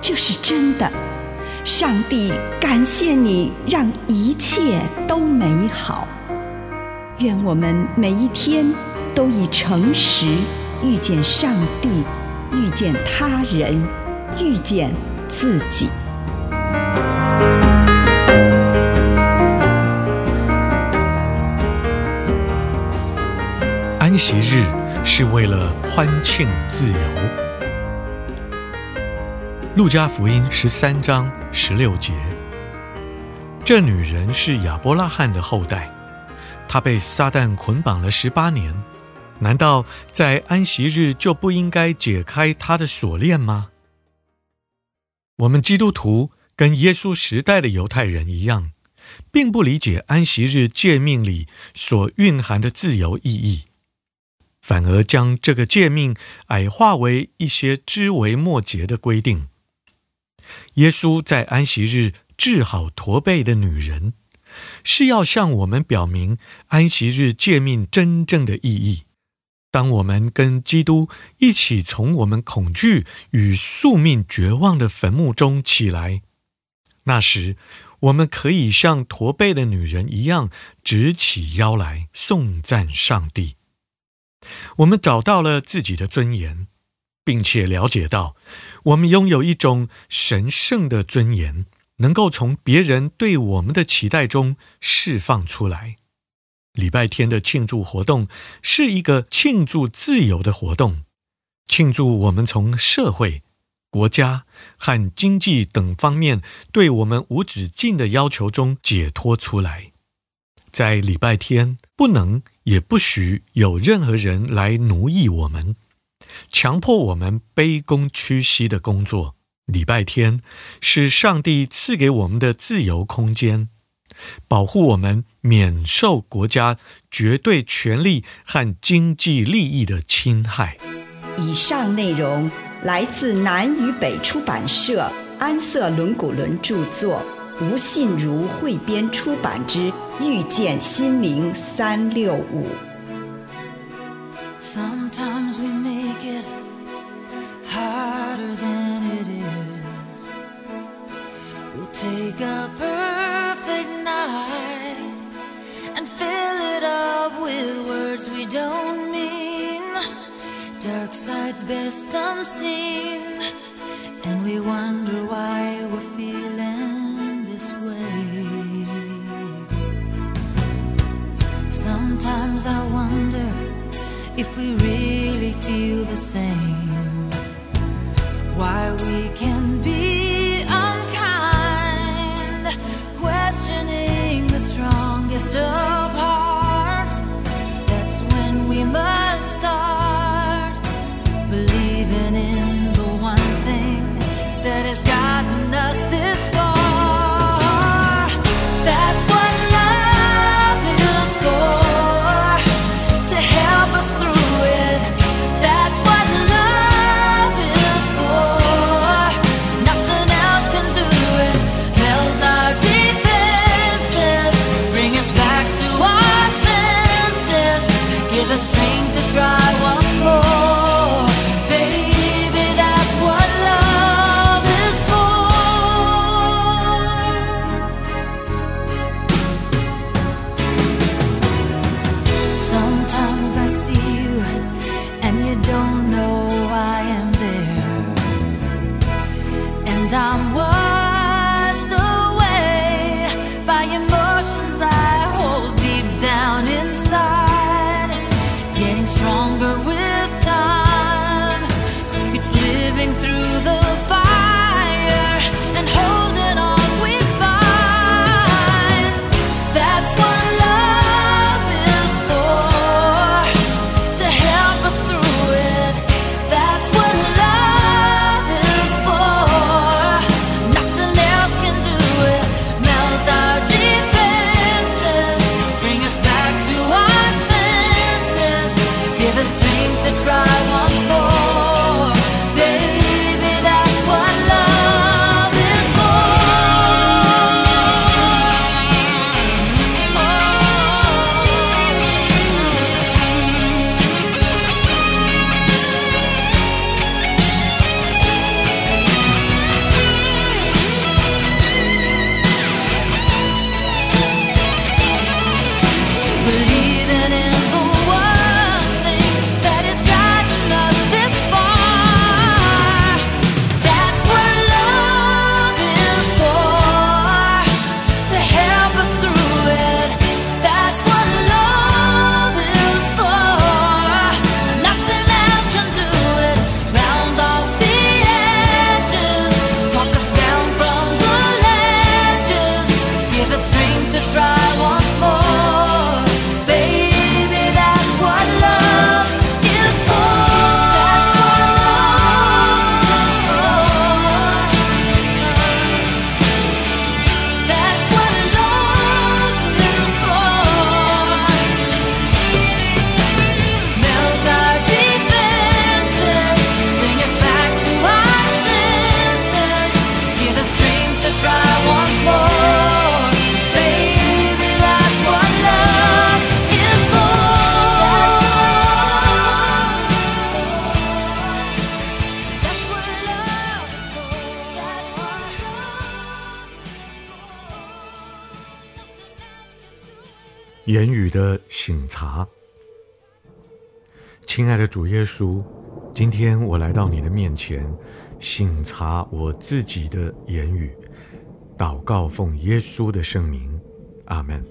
这是真的。上帝感谢你，让一切都美好。愿我们每一天都以诚实遇见上帝，遇见他人，遇见自己。安息日是为了欢庆自由。路加福音十三章十六节，这女人是亚伯拉罕的后代，她被撒旦捆绑了十八年，难道在安息日就不应该解开她的锁链吗？我们基督徒跟耶稣时代的犹太人一样，并不理解安息日诫命里所蕴含的自由意义。反而将这个诫命矮化为一些枝微末节的规定。耶稣在安息日治好驼背的女人，是要向我们表明安息日诫命真正的意义。当我们跟基督一起从我们恐惧与宿命绝望的坟墓中起来，那时我们可以像驼背的女人一样直起腰来颂赞上帝。我们找到了自己的尊严，并且了解到，我们拥有一种神圣的尊严，能够从别人对我们的期待中释放出来。礼拜天的庆祝活动是一个庆祝自由的活动，庆祝我们从社会、国家和经济等方面对我们无止境的要求中解脱出来。在礼拜天，不能也不许有任何人来奴役我们，强迫我们卑躬屈膝的工作。礼拜天是上帝赐给我们的自由空间，保护我们免受国家绝对权力和经济利益的侵害。以上内容来自南与北出版社安瑟伦古伦著作。吴信如汇编出版之《遇见心灵三六五》。It harder than it is. We'll take a perfect night and fill it up with words we don't mean. Dark sides best unseen, and we wonder why we're feeling. This way. Sometimes I wonder if we really feel the same. Why we can be unkind, questioning the strongest of 言语的省察。亲爱的主耶稣，今天我来到你的面前，省察我自己的言语，祷告奉耶稣的圣名，阿门。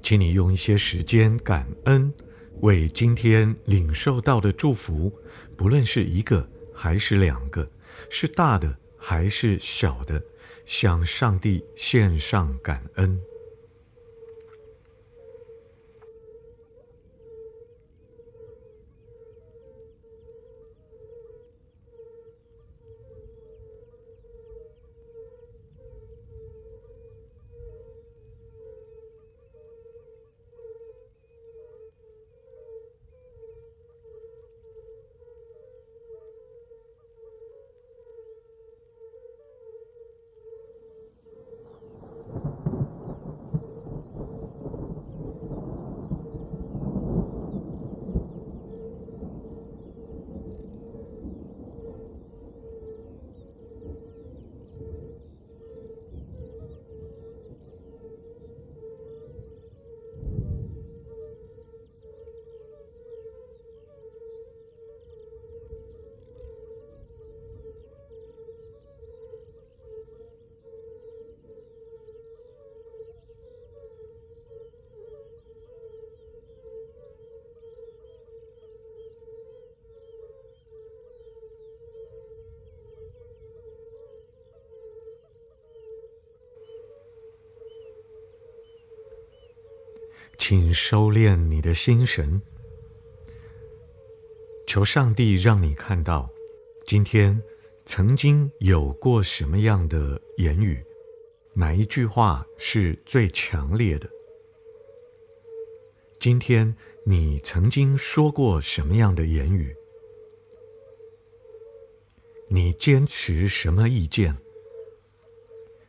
请你用一些时间感恩，为今天领受到的祝福，不论是一个还是两个，是大的还是小的，向上帝献上感恩。请收敛你的心神，求上帝让你看到，今天曾经有过什么样的言语，哪一句话是最强烈的？今天你曾经说过什么样的言语？你坚持什么意见？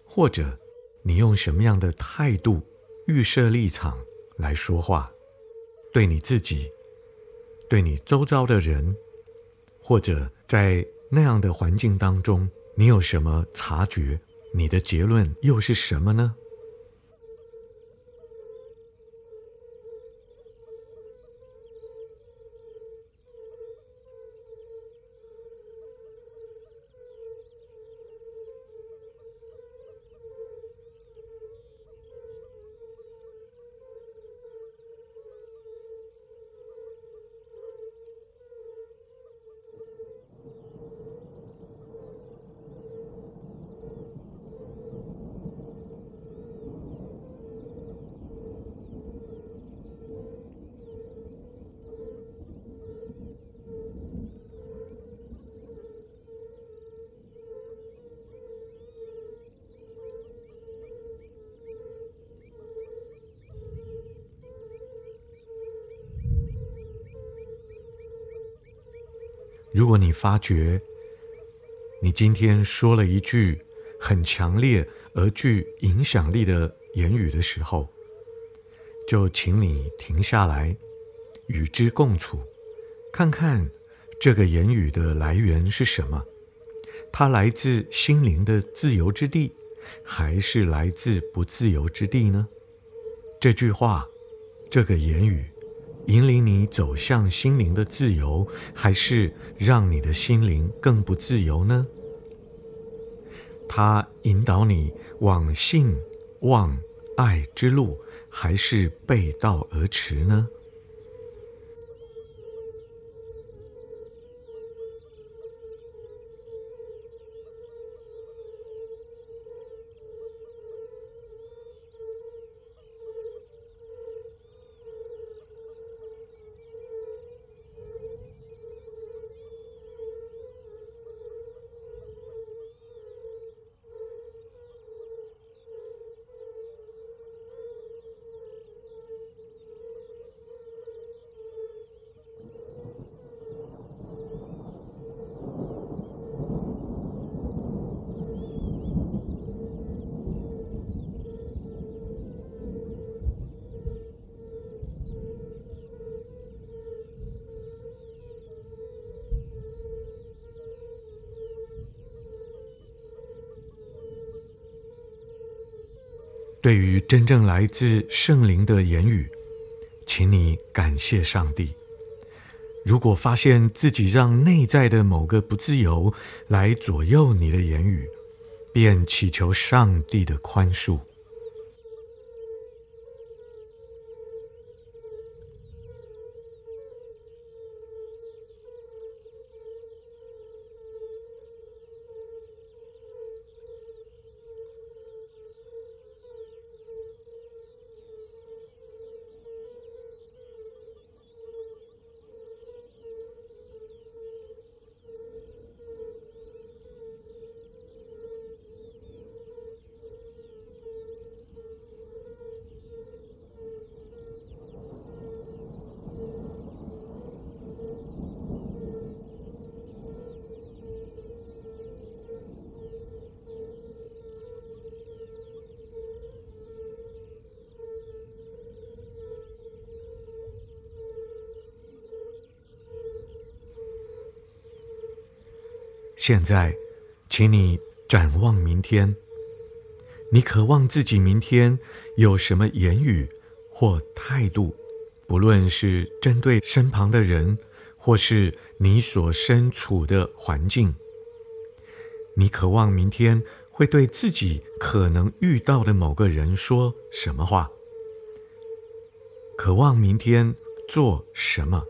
或者你用什么样的态度预设立场？来说话，对你自己，对你周遭的人，或者在那样的环境当中，你有什么察觉？你的结论又是什么呢？如果你发觉你今天说了一句很强烈而具影响力的言语的时候，就请你停下来，与之共处，看看这个言语的来源是什么？它来自心灵的自由之地，还是来自不自由之地呢？这句话，这个言语。引领你走向心灵的自由，还是让你的心灵更不自由呢？它引导你往信、望、爱之路，还是背道而驰呢？对于真正来自圣灵的言语，请你感谢上帝。如果发现自己让内在的某个不自由来左右你的言语，便祈求上帝的宽恕。现在，请你展望明天。你渴望自己明天有什么言语或态度，不论是针对身旁的人，或是你所身处的环境。你渴望明天会对自己可能遇到的某个人说什么话？渴望明天做什么？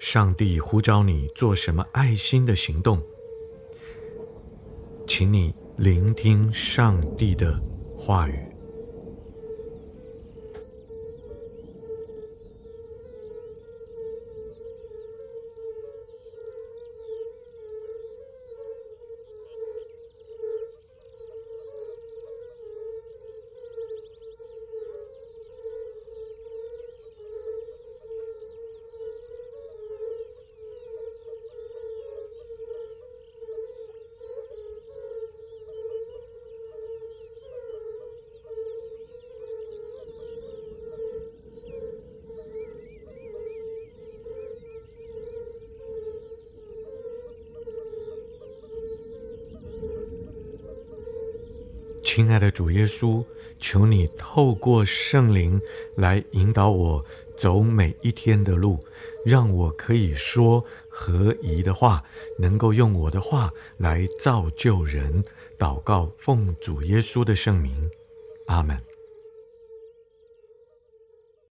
上帝呼召你做什么爱心的行动？请你聆听上帝的话语。亲爱的主耶稣，求你透过圣灵来引导我走每一天的路，让我可以说合宜的话，能够用我的话来造就人。祷告，奉主耶稣的圣名，阿门。